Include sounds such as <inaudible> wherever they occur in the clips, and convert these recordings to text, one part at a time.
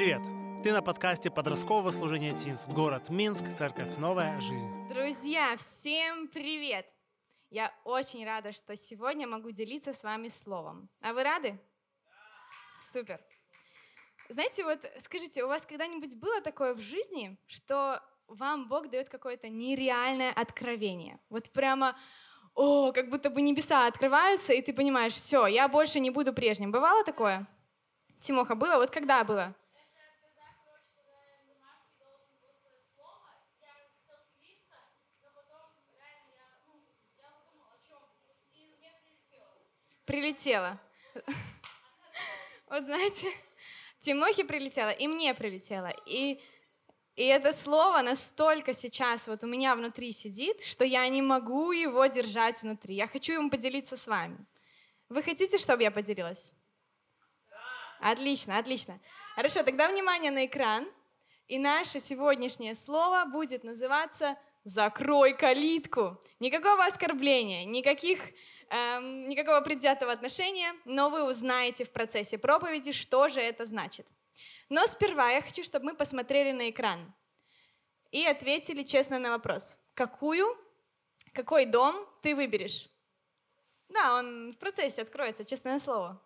Привет! Ты на подкасте подросткового служения ТИНС. Город Минск, церковь «Новая жизнь». Друзья, всем привет! Я очень рада, что сегодня могу делиться с вами словом. А вы рады? Супер! Знаете, вот скажите, у вас когда-нибудь было такое в жизни, что вам Бог дает какое-то нереальное откровение? Вот прямо, о, как будто бы небеса открываются, и ты понимаешь, все, я больше не буду прежним. Бывало такое? Тимоха, было? Вот когда было? Прилетело. Вот знаете, Тимохе прилетело, и мне прилетело. И, и это слово настолько сейчас вот у меня внутри сидит, что я не могу его держать внутри. Я хочу им поделиться с вами. Вы хотите, чтобы я поделилась? Отлично, отлично. Хорошо, тогда внимание на экран. И наше сегодняшнее слово будет называться «Закрой калитку». Никакого оскорбления, никаких, эм, никакого предвзятого отношения, но вы узнаете в процессе проповеди, что же это значит. Но сперва я хочу, чтобы мы посмотрели на экран и ответили честно на вопрос. Какую, какой дом ты выберешь? Да, он в процессе откроется, честное слово.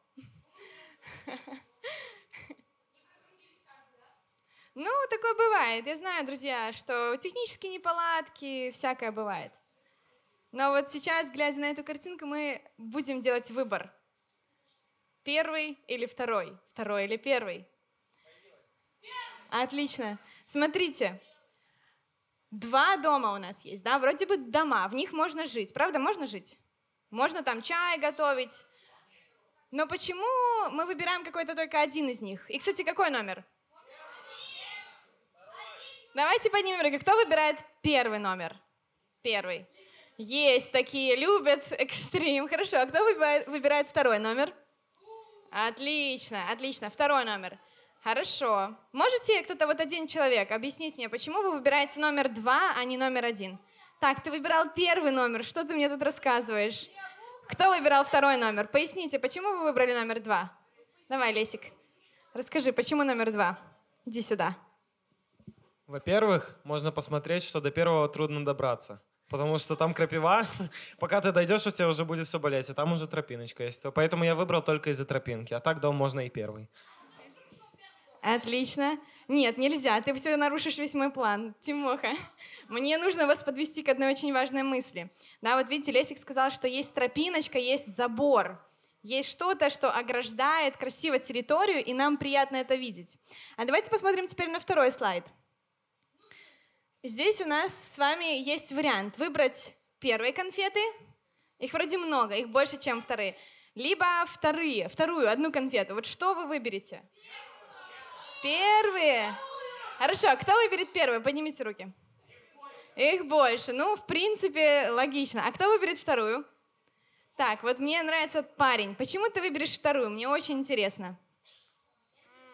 Ну, такое бывает. Я знаю, друзья, что технические неполадки, всякое бывает. Но вот сейчас, глядя на эту картинку, мы будем делать выбор. Первый или второй? Второй или первый? Отлично. Смотрите, два дома у нас есть, да, вроде бы дома, в них можно жить. Правда, можно жить? Можно там чай готовить, но почему мы выбираем какой-то только один из них? И, кстати, какой номер? Давайте поднимем руки. Кто выбирает первый номер? Первый. Есть такие, любят экстрим. Хорошо, а кто выбирает, выбирает второй номер? Отлично, отлично. Второй номер. Хорошо. Можете кто-то, вот один человек, объяснить мне, почему вы выбираете номер два, а не номер один? Так, ты выбирал первый номер, что ты мне тут рассказываешь? Кто выбирал второй номер? Поясните, почему вы выбрали номер два? Давай, Лесик, расскажи, почему номер два? Иди сюда. Во-первых, можно посмотреть, что до первого трудно добраться. Потому что там крапива, <laughs> пока ты дойдешь, у тебя уже будет все болеть, а там уже тропиночка есть. Поэтому я выбрал только из-за тропинки, а так дом можно и первый. Отлично. Нет, нельзя, ты все нарушишь весь мой план. Тимоха, <laughs> мне нужно вас подвести к одной очень важной мысли. Да, вот видите, Лесик сказал, что есть тропиночка, есть забор. Есть что-то, что ограждает красиво территорию, и нам приятно это видеть. А давайте посмотрим теперь на второй слайд. Здесь у нас с вами есть вариант выбрать первые конфеты, их вроде много, их больше, чем вторые, либо вторые, вторую, одну конфету. Вот что вы выберете? Первые. Хорошо, кто выберет первую? Поднимите руки. Их больше. Ну, в принципе, логично. А кто выберет вторую? Так, вот мне нравится парень. Почему ты выберешь вторую? Мне очень интересно.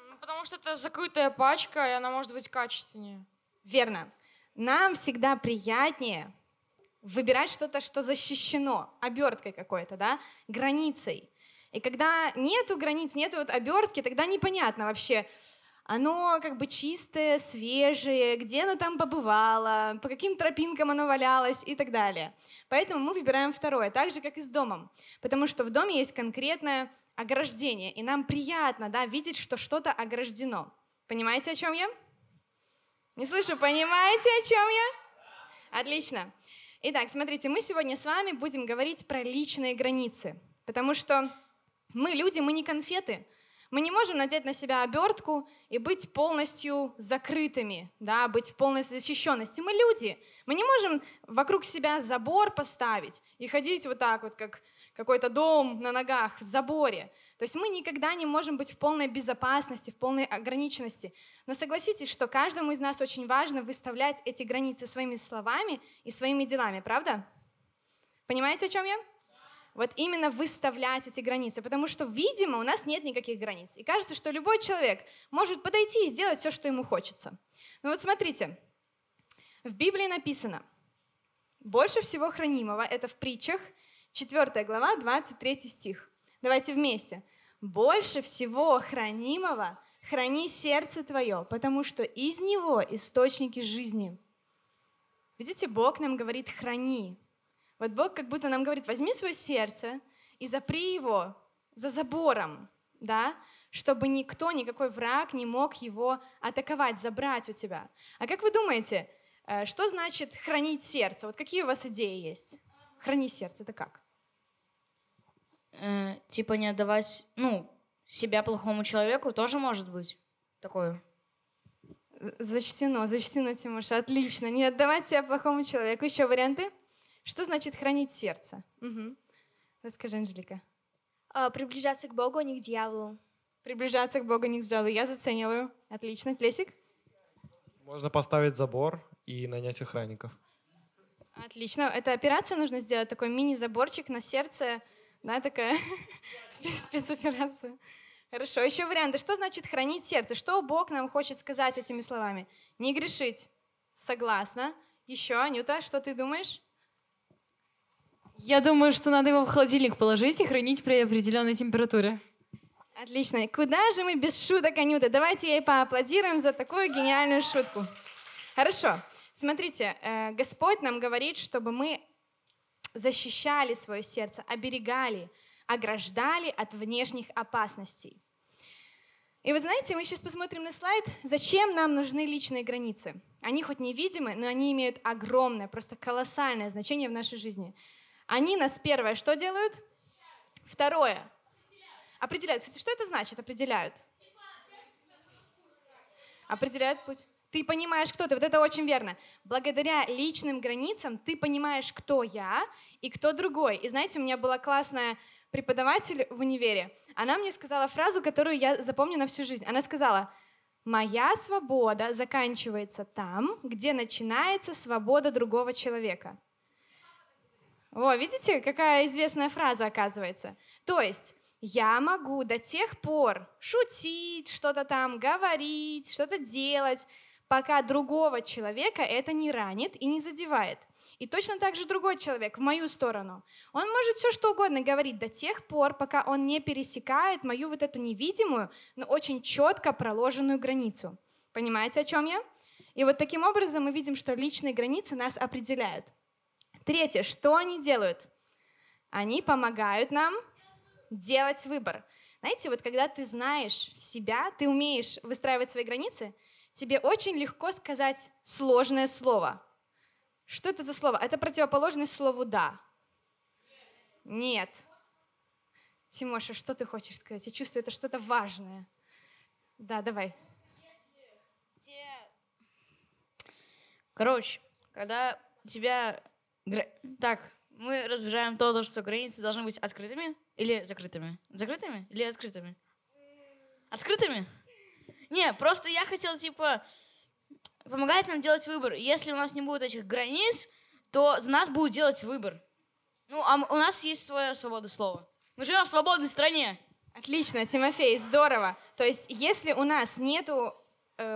Ну, потому что это закрытая пачка, и она может быть качественнее. Верно. Нам всегда приятнее выбирать что-то, что защищено оберткой какой-то, да, границей. И когда нету границ, нету вот обертки, тогда непонятно вообще, оно как бы чистое, свежее, где оно там побывало, по каким тропинкам оно валялось и так далее. Поэтому мы выбираем второе, так же, как и с домом. Потому что в доме есть конкретное ограждение, и нам приятно да, видеть, что что-то ограждено. Понимаете, о чем я? Не слышу, понимаете, о чем я? Отлично. Итак, смотрите, мы сегодня с вами будем говорить про личные границы, потому что мы люди, мы не конфеты, мы не можем надеть на себя обертку и быть полностью закрытыми, да, быть в полной защищенности. Мы люди. Мы не можем вокруг себя забор поставить и ходить вот так вот, как какой-то дом на ногах в заборе. То есть мы никогда не можем быть в полной безопасности, в полной ограниченности. Но согласитесь, что каждому из нас очень важно выставлять эти границы своими словами и своими делами, правда? Понимаете, о чем я? вот именно выставлять эти границы, потому что, видимо, у нас нет никаких границ. И кажется, что любой человек может подойти и сделать все, что ему хочется. Но вот смотрите, в Библии написано, больше всего хранимого, это в притчах, 4 глава, 23 стих. Давайте вместе. Больше всего хранимого храни сердце твое, потому что из него источники жизни. Видите, Бог нам говорит «храни». Вот Бог как будто нам говорит, возьми свое сердце и запри его за забором, да, чтобы никто, никакой враг не мог его атаковать, забрать у тебя. А как вы думаете, э, что значит хранить сердце? Вот какие у вас идеи есть? Храни сердце, это как? Э, типа не отдавать, ну, себя плохому человеку тоже может быть такое. Зачтено, зачтено, Тимоша, отлично. Не отдавать себя плохому человеку. Еще варианты? Что значит хранить сердце? Угу. Расскажи, Анжелика. А, приближаться к Богу, а не к дьяволу. Приближаться к Богу, не к дьяволу. Я зацениваю. Отлично. Лесик? Можно поставить забор и нанять охранников. Отлично. Эту операцию нужно сделать, такой мини-заборчик на сердце, да, такая <laughs> спецоперация. Хорошо, еще варианты. Что значит хранить сердце? Что Бог нам хочет сказать этими словами? Не грешить. Согласна. Еще, Анюта, что ты думаешь? Я думаю, что надо его в холодильник положить и хранить при определенной температуре. Отлично. Куда же мы без шуток, Анюта? Давайте ей поаплодируем за такую гениальную шутку. Хорошо. Смотрите, э, Господь нам говорит, чтобы мы защищали свое сердце, оберегали, ограждали от внешних опасностей. И вы знаете, мы сейчас посмотрим на слайд, зачем нам нужны личные границы. Они хоть невидимы, но они имеют огромное, просто колоссальное значение в нашей жизни. Они нас первое что делают? Второе. Определяют. Кстати, что это значит? Определяют. Определяют путь. Ты понимаешь, кто ты. Вот это очень верно. Благодаря личным границам ты понимаешь, кто я и кто другой. И знаете, у меня была классная преподаватель в универе, она мне сказала фразу, которую я запомню на всю жизнь. Она сказала, моя свобода заканчивается там, где начинается свобода другого человека. О, видите, какая известная фраза оказывается. То есть я могу до тех пор шутить, что-то там говорить, что-то делать, пока другого человека это не ранит и не задевает. И точно так же другой человек в мою сторону. Он может все что угодно говорить до тех пор, пока он не пересекает мою вот эту невидимую, но очень четко проложенную границу. Понимаете, о чем я? И вот таким образом мы видим, что личные границы нас определяют. Третье, что они делают? Они помогают нам делать выбор. Знаете, вот когда ты знаешь себя, ты умеешь выстраивать свои границы, тебе очень легко сказать сложное слово. Что это за слово? Это противоположность слову «да». Нет. Тимоша, что ты хочешь сказать? Я чувствую, это что-то важное. Да, давай. Короче, когда тебя... Так, мы разбираем то, что границы должны быть открытыми или закрытыми. Закрытыми или открытыми? Открытыми? Не, просто я хотел, типа, помогать нам делать выбор. Если у нас не будет этих границ, то за нас будет делать выбор. Ну, а у нас есть своя свобода слова. Мы живем в свободной стране. Отлично, Тимофей, здорово. То есть, если у нас нету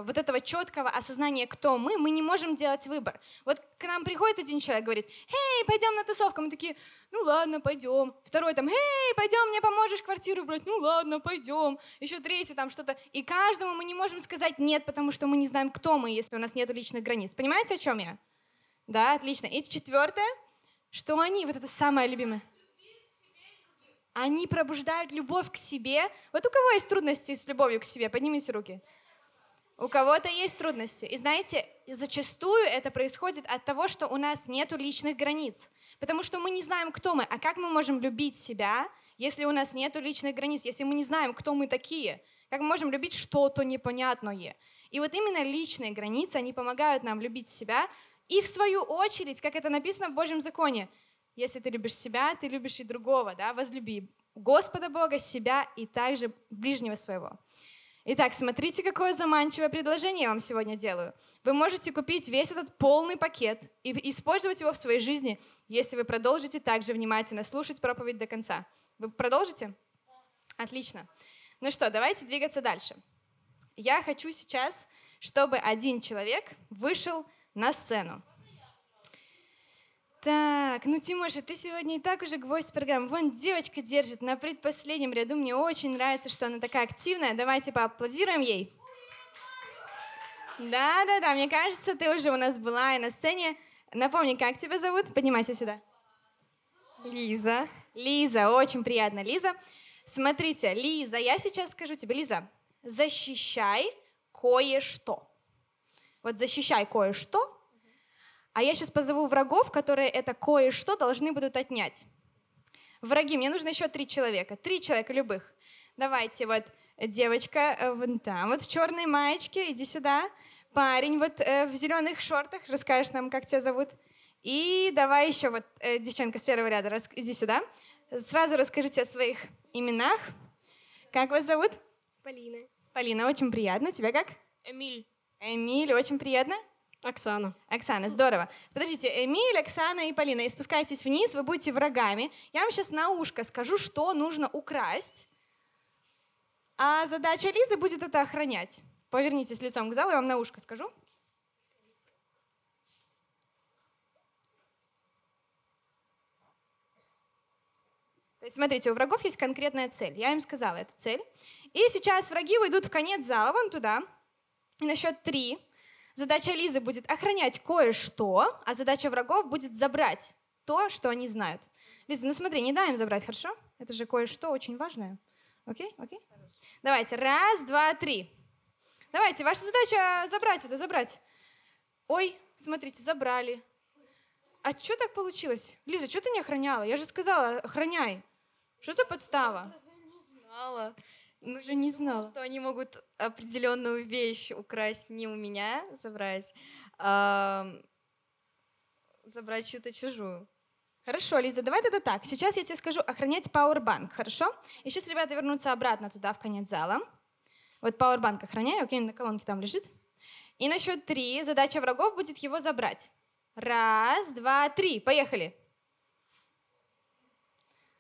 вот этого четкого осознания, кто мы, мы не можем делать выбор. Вот к нам приходит один человек, говорит, «Эй, пойдем на тусовку». Мы такие, ну ладно, пойдем. Второй там, «Эй, пойдем, мне поможешь квартиру брать». Ну ладно, пойдем. Еще третий там что-то. И каждому мы не можем сказать «нет», потому что мы не знаем, кто мы, если у нас нет личных границ. Понимаете, о чем я? Да, отлично. И четвертое, что они, вот это самое любимое, они пробуждают любовь к себе. Вот у кого есть трудности с любовью к себе? Поднимите руки. У кого-то есть трудности. И знаете, зачастую это происходит от того, что у нас нет личных границ. Потому что мы не знаем, кто мы. А как мы можем любить себя, если у нас нет личных границ, если мы не знаем, кто мы такие? Как мы можем любить что-то непонятное? И вот именно личные границы, они помогают нам любить себя. И в свою очередь, как это написано в Божьем законе, если ты любишь себя, ты любишь и другого, да, возлюби Господа Бога, себя и также ближнего своего. Итак, смотрите, какое заманчивое предложение я вам сегодня делаю. Вы можете купить весь этот полный пакет и использовать его в своей жизни, если вы продолжите также внимательно слушать проповедь до конца. Вы продолжите? Отлично. Ну что, давайте двигаться дальше. Я хочу сейчас, чтобы один человек вышел на сцену. Так, ну, Тимоша, ты сегодня и так уже гвоздь программы. Вон девочка держит на предпоследнем ряду. Мне очень нравится, что она такая активная. Давайте поаплодируем ей. Да-да-да, мне кажется, ты уже у нас была и на сцене. Напомни, как тебя зовут? Поднимайся сюда. Лиза. Лиза, очень приятно, Лиза. Смотрите, Лиза, я сейчас скажу тебе, Лиза, защищай кое-что. Вот защищай кое-что, а я сейчас позову врагов, которые это кое-что должны будут отнять. Враги, мне нужно еще три человека. Три человека любых. Давайте, вот девочка э, вон там, вот в черной маечке, иди сюда. Парень вот э, в зеленых шортах, расскажешь нам, как тебя зовут. И давай еще вот э, девчонка с первого ряда, иди сюда. Сразу расскажите о своих именах. Как вас зовут? Полина. Полина, очень приятно. Тебя как? Эмиль. Эмиль, очень приятно. Оксана. Оксана, здорово. Подождите, Эмиль, Оксана и Полина, и спускайтесь вниз, вы будете врагами. Я вам сейчас на ушко скажу, что нужно украсть, а задача Лизы будет это охранять. Повернитесь лицом к залу, я вам на ушко скажу. То есть, смотрите, у врагов есть конкретная цель. Я им сказала эту цель. И сейчас враги уйдут в конец зала, вон туда. И на счет три задача Лизы будет охранять кое-что, а задача врагов будет забрать то, что они знают. Лиза, ну смотри, не дай им забрать, хорошо? Это же кое-что очень важное. Окей? Окей? Давайте, раз, два, три. Давайте, ваша задача забрать это, забрать. Ой, смотрите, забрали. А что так получилось? Лиза, что ты не охраняла? Я же сказала, охраняй. Что за подстава? Знала. Ну же не знала. Что они могут определенную вещь украсть не у меня, забрать, а забрать чью-то чужую. Хорошо, Лиза, давай тогда так. Сейчас я тебе скажу охранять пауэрбанк, хорошо? И сейчас ребята вернутся обратно туда, в конец зала. Вот пауэрбанк охраняю, окей, на колонке там лежит. И на счет три задача врагов будет его забрать. Раз, два, три, поехали.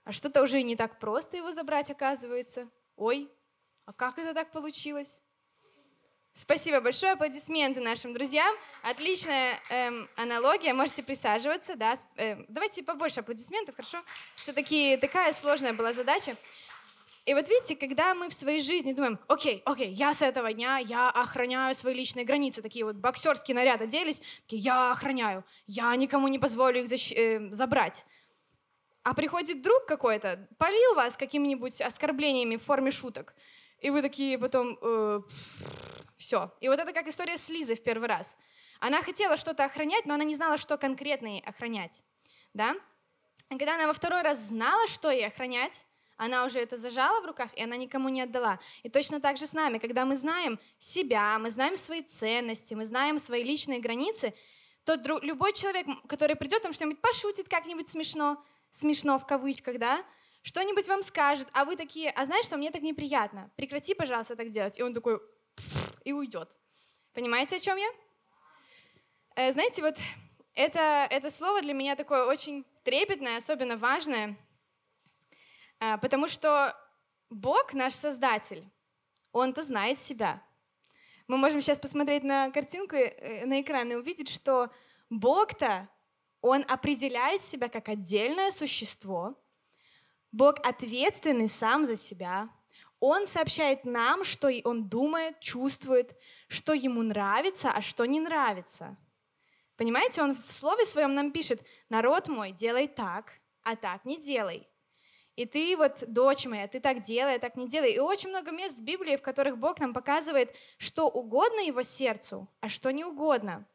А что-то уже не так просто его забрать, оказывается. Ой, а как это так получилось? Спасибо большое, аплодисменты нашим друзьям. Отличная эм, аналогия, можете присаживаться. Да? Эм, давайте побольше аплодисментов, хорошо? Все-таки такая сложная была задача. И вот видите, когда мы в своей жизни думаем, окей, окей, я с этого дня, я охраняю свои личные границы, такие вот боксерские наряды оделись, такие, я охраняю, я никому не позволю их защ- э, забрать. А приходит друг какой-то, полил вас какими-нибудь оскорблениями в форме шуток, и вы такие потом, все. И вот это как история с Лизой в первый раз. Она хотела что-то охранять, но она не знала, что конкретно ей охранять. Да? И когда она во второй раз знала, что ей охранять, она уже это зажала в руках, и она никому не отдала. И точно так же с нами, когда мы знаем себя, мы знаем свои ценности, мы знаем свои личные границы, то дру- любой человек, который придет, там что-нибудь пошутит как-нибудь смешно, смешно в кавычках, да, что-нибудь вам скажет, а вы такие, а знаешь что, мне так неприятно, прекрати, пожалуйста, так делать. И он такой, и уйдет. Понимаете, о чем я? Э, знаете, вот это, это слово для меня такое очень трепетное, особенно важное, а, потому что Бог, наш Создатель, Он-то знает себя. Мы можем сейчас посмотреть на картинку, э, на экран и увидеть, что Бог-то, Он определяет себя как отдельное существо. Бог ответственный сам за себя. Он сообщает нам, что Он думает, чувствует, что Ему нравится, а что не нравится. Понимаете, Он в Слове Своем нам пишет, народ мой, делай так, а так не делай. И ты вот, дочь моя, ты так делай, а так не делай. И очень много мест в Библии, в которых Бог нам показывает, что угодно Его сердцу, а что не угодно.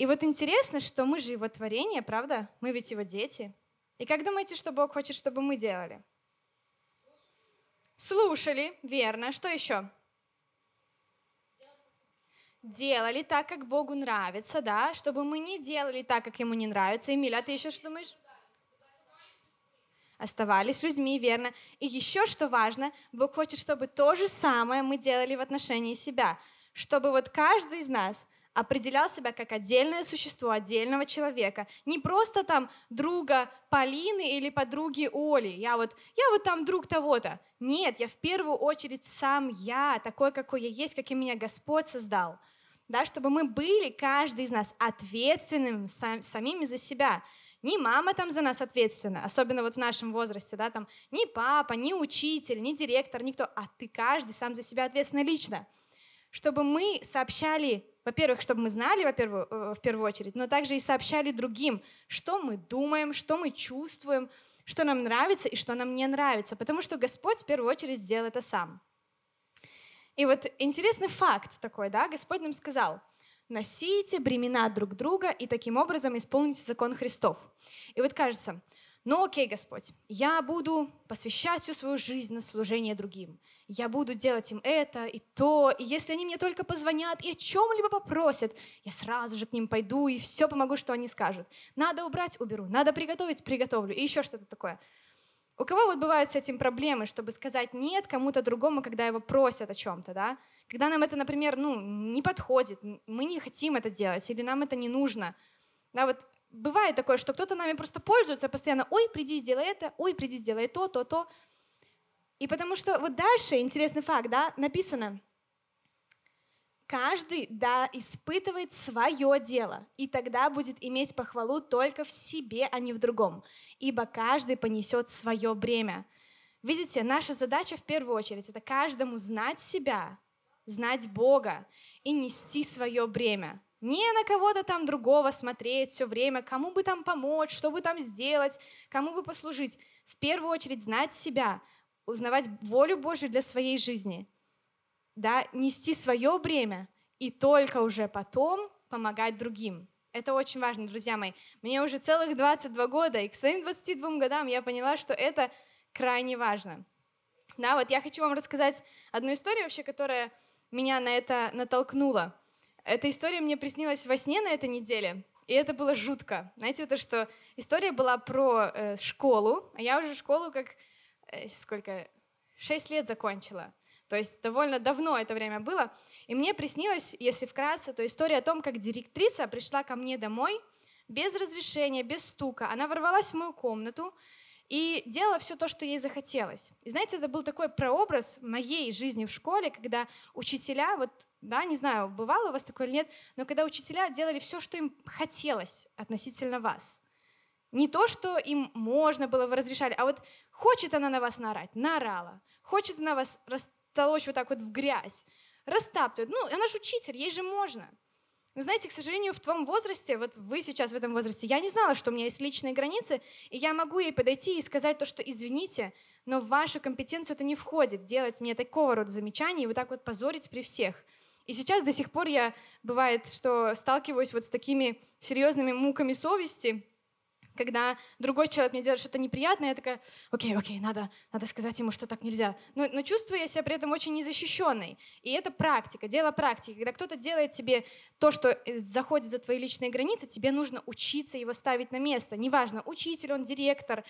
И вот интересно, что мы же Его творение, правда? Мы ведь Его дети. И как думаете, что Бог хочет, чтобы мы делали? Слушали, верно. Что еще? Делали так, как Богу нравится, да, чтобы мы не делали так, как Ему не нравится. Эмиль, а ты еще что думаешь? Оставались людьми, верно. И еще что важно, Бог хочет, чтобы то же самое мы делали в отношении себя. Чтобы вот каждый из нас определял себя как отдельное существо, отдельного человека. Не просто там друга Полины или подруги Оли. Я вот, я вот там друг того-то. Нет, я в первую очередь сам я, такой, какой я есть, каким меня Господь создал. Да, чтобы мы были, каждый из нас, ответственными сам- самими за себя. ни мама там за нас ответственна, особенно вот в нашем возрасте, да, там ни папа, ни учитель, ни директор, никто, а ты каждый сам за себя ответственный лично. Чтобы мы сообщали, во-первых, чтобы мы знали, во-первых, э, в первую очередь, но также и сообщали другим, что мы думаем, что мы чувствуем, что нам нравится и что нам не нравится, потому что Господь в первую очередь сделал это сам. И вот интересный факт такой, да, Господь нам сказал, носите бремена друг друга и таким образом исполните закон Христов. И вот кажется, ну окей, Господь, я буду посвящать всю свою жизнь на служение другим. Я буду делать им это и то, и если они мне только позвонят и о чем-либо попросят, я сразу же к ним пойду и все помогу, что они скажут. Надо убрать, уберу. Надо приготовить, приготовлю. И еще что-то такое. У кого вот бывают с этим проблемы, чтобы сказать нет кому-то другому, когда его просят о чем-то, да? Когда нам это, например, ну, не подходит, мы не хотим это делать, или нам это не нужно. Да, вот бывает такое, что кто-то нами просто пользуется постоянно, ой, приди, сделай это, ой, приди, сделай то, то, то. И потому что вот дальше интересный факт, да, написано, каждый да испытывает свое дело, и тогда будет иметь похвалу только в себе, а не в другом, ибо каждый понесет свое бремя. Видите, наша задача в первую очередь это каждому знать себя, знать Бога и нести свое бремя. Не на кого-то там другого смотреть все время, кому бы там помочь, что бы там сделать, кому бы послужить. В первую очередь знать себя, узнавать волю Божью для своей жизни, да, нести свое бремя и только уже потом помогать другим. Это очень важно, друзья мои. Мне уже целых 22 года, и к своим 22 годам я поняла, что это крайне важно. Да, вот я хочу вам рассказать одну историю вообще, которая меня на это натолкнула. Эта история мне приснилась во сне на этой неделе, и это было жутко. Знаете, то, что история была про э, школу, а я уже школу как э, сколько шесть лет закончила. То есть довольно давно это время было. И мне приснилось, если вкратце, то история о том, как директриса пришла ко мне домой без разрешения, без стука. Она ворвалась в мою комнату, и делала все то, что ей захотелось. И знаете, это был такой прообраз моей жизни в школе, когда учителя, вот, да, не знаю, бывало у вас такое или нет, но когда учителя делали все, что им хотелось относительно вас. Не то, что им можно было, вы разрешали, а вот хочет она на вас наорать, наорала. Хочет она вас растолочь вот так вот в грязь, растаптывает. Ну, она же учитель, ей же можно. Но знаете, к сожалению, в твоем возрасте, вот вы сейчас в этом возрасте, я не знала, что у меня есть личные границы, и я могу ей подойти и сказать то, что извините, но в вашу компетенцию это не входит, делать мне такого рода замечаний и вот так вот позорить при всех. И сейчас до сих пор я, бывает, что сталкиваюсь вот с такими серьезными муками совести, когда другой человек мне делает что-то неприятное, я такая, окей, окей, надо, надо сказать ему, что так нельзя. Но, но чувствую я себя при этом очень незащищенной. И это практика, дело практики. Когда кто-то делает тебе то, что э, заходит за твои личные границы, тебе нужно учиться его ставить на место. Неважно, учитель он, директор,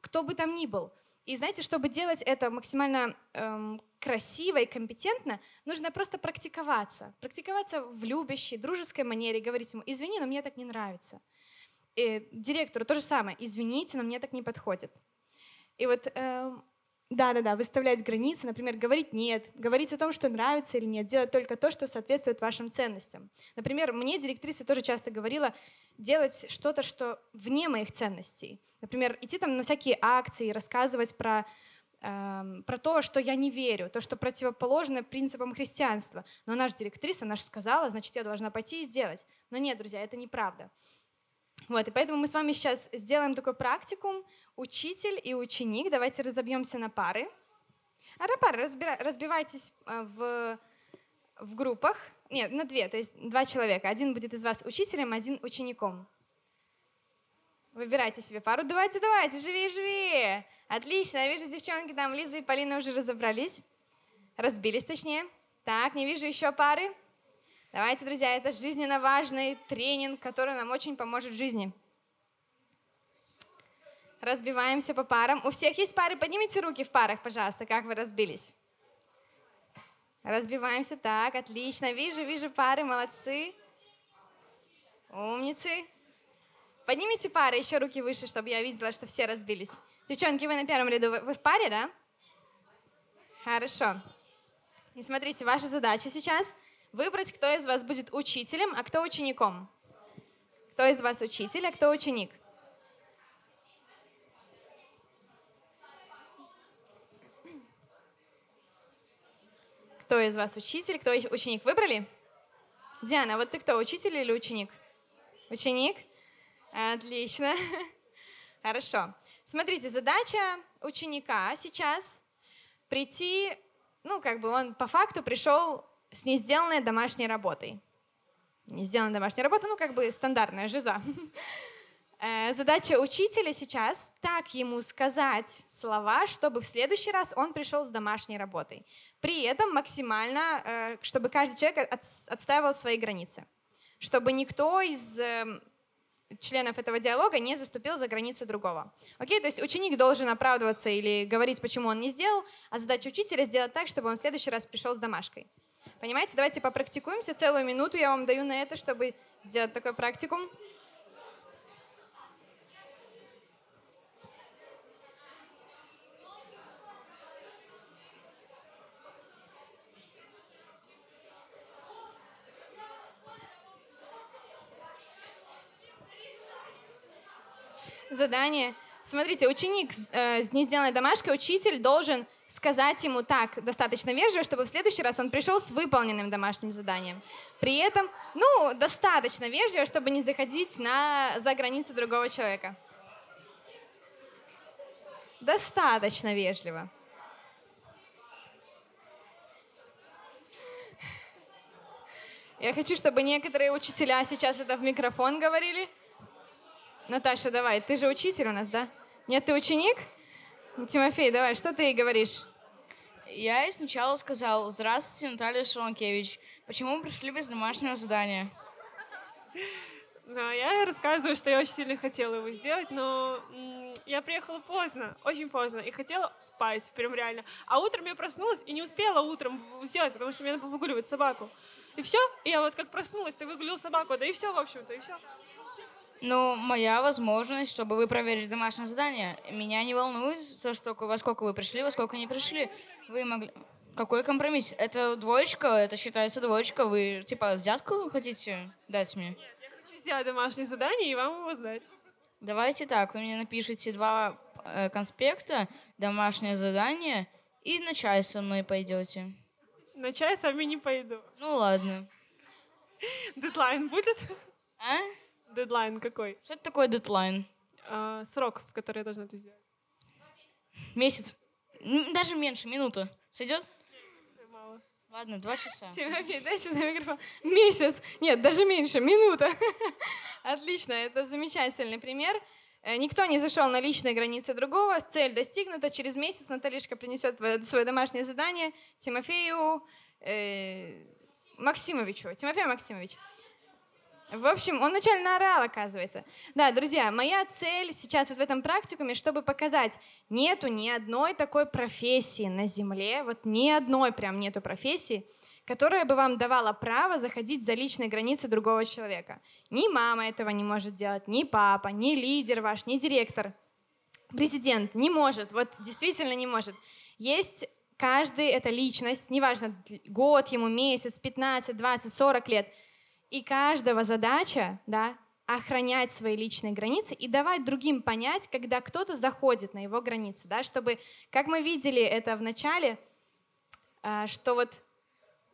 кто бы там ни был. И знаете, чтобы делать это максимально эм, красиво и компетентно, нужно просто практиковаться. Практиковаться в любящей, дружеской манере, говорить ему, извини, но мне так не нравится э, директору то же самое. Извините, но мне так не подходит. И вот, э, да-да-да, выставлять границы, например, говорить «нет», говорить о том, что нравится или нет, делать только то, что соответствует вашим ценностям. Например, мне директриса тоже часто говорила делать что-то, что вне моих ценностей. Например, идти там на всякие акции, рассказывать про эм, про то, что я не верю, то, что противоположно принципам христианства. Но наша директриса, она же сказала, значит, я должна пойти и сделать. Но нет, друзья, это неправда. Вот, и поэтому мы с вами сейчас сделаем такой практикум учитель и ученик. Давайте разобьемся на пары. А пары разбивайтесь э, в, в группах. Нет, на две, то есть два человека. Один будет из вас учителем, один учеником. Выбирайте себе пару. Давайте, давайте, живее, живее. Отлично, я вижу, девчонки там, Лиза и Полина уже разобрались. Разбились, точнее. Так, не вижу еще пары. Давайте, друзья, это жизненно важный тренинг, который нам очень поможет в жизни. Разбиваемся по парам. У всех есть пары? Поднимите руки в парах, пожалуйста, как вы разбились. Разбиваемся. Так, отлично. Вижу, вижу пары, молодцы. Умницы. Поднимите пары, еще руки выше, чтобы я видела, что все разбились. Девчонки, вы на первом ряду, вы в паре, да? Хорошо. И смотрите, ваша задача сейчас выбрать, кто из вас будет учителем, а кто учеником. Кто из вас учитель, а кто ученик? Кто из вас учитель, кто ученик? Выбрали? Диана, вот ты кто, учитель или ученик? Ученик? Отлично. <laughs> Хорошо. Смотрите, задача ученика сейчас прийти, ну, как бы он по факту пришел с не сделанной домашней работой. Не сделанной домашней работой, ну, как бы стандартная жиза. <laughs> Э, Задача учителя сейчас так ему сказать слова, чтобы в следующий раз он пришел с домашней работой. При этом максимально, э, чтобы каждый человек от- отстаивал свои границы. Чтобы никто из эм, членов этого диалога не заступил за границы другого. Окей, то есть ученик должен оправдываться или говорить, почему он не сделал, а задача учителя сделать так, чтобы он в следующий раз пришел с домашкой. Понимаете? Давайте попрактикуемся. Целую минуту я вам даю на это, чтобы сделать такой практикум. задание. Смотрите, ученик э, с не сделанной домашкой, учитель должен сказать ему так достаточно вежливо, чтобы в следующий раз он пришел с выполненным домашним заданием. При этом, ну, достаточно вежливо, чтобы не заходить на, за границы другого человека. Достаточно вежливо. Я хочу, чтобы некоторые учителя сейчас это в микрофон говорили. Наташа, давай, ты же учитель у нас, да? Нет, ты ученик? Тимофей, давай, что ты ей говоришь? Я ей сначала сказал, здравствуйте, Наталья Шелонкевич. Почему вы пришли без домашнего задания? <laughs> Да, я рассказываю, что я очень сильно хотела его сделать, но м, я приехала поздно, очень поздно, и хотела спать, прям реально. А утром я проснулась и не успела утром сделать, потому что мне надо было выгуливать собаку. И все, и я вот как проснулась, ты выгулил собаку, да и все, в общем-то, и все. Ну, моя возможность, чтобы вы проверили домашнее задание. Меня не волнует то, что во сколько вы пришли, во сколько не пришли. Вы могли... Какой компромисс? Это двоечка, это считается двоечка. Вы, типа, взятку хотите дать мне? Хочу сделать домашнее задание и вам его сдать. Давайте так, вы мне напишите два э, конспекта, домашнее задание, и на чай со мной пойдете. На чай с вами не пойду. Ну ладно. Дедлайн будет? А? Дедлайн какой? Что это такое дедлайн? А, срок, в который я должна это сделать. Месяц. Даже меньше, минута. Сойдет? Мало. Ладно, два часа. Тимофей, дай сюда микрофон. Месяц. Нет, даже меньше, минута. <laughs> Отлично, это замечательный пример. Э, Никто не зашел на личные границы другого, цель достигнута. Через месяц Наталишка принесет свое домашнее задание Тимофею э, Максимовичу. Тимофей Максимович. В общем, он вначале наорал, оказывается. Да, друзья, моя цель сейчас вот в этом практикуме, чтобы показать, нету ни одной такой профессии на Земле, вот ни одной прям нету профессии, которая бы вам давала право заходить за личные границы другого человека. Ни мама этого не может делать, ни папа, ни лидер ваш, ни директор. Президент не может, вот действительно не может. Есть каждый, это личность, неважно, год ему, месяц, 15, 20, 40 лет – и каждого задача, да, охранять свои личные границы и давать другим понять, когда кто-то заходит на его границы, да, чтобы, как мы видели это в начале, а, что вот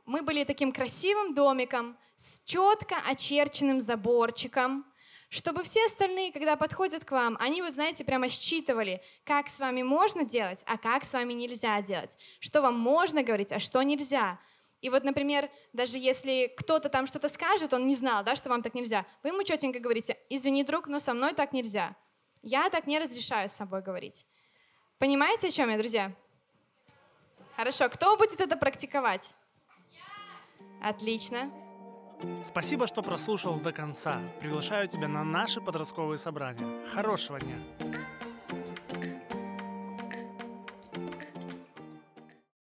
мы были таким красивым домиком с четко очерченным заборчиком, чтобы все остальные, когда подходят к вам, они, вот знаете, прямо считывали, как с вами можно делать, а как с вами нельзя делать, что вам можно говорить, а что нельзя. И вот, например, даже если кто-то там что-то скажет, он не знал, да, что вам так нельзя, вы ему четенько говорите, извини, друг, но со мной так нельзя. Я так не разрешаю с собой говорить. Понимаете, о чем я, друзья? Хорошо, кто будет это практиковать? Отлично. Спасибо, что прослушал до конца. Приглашаю тебя на наши подростковые собрания. Хорошего дня!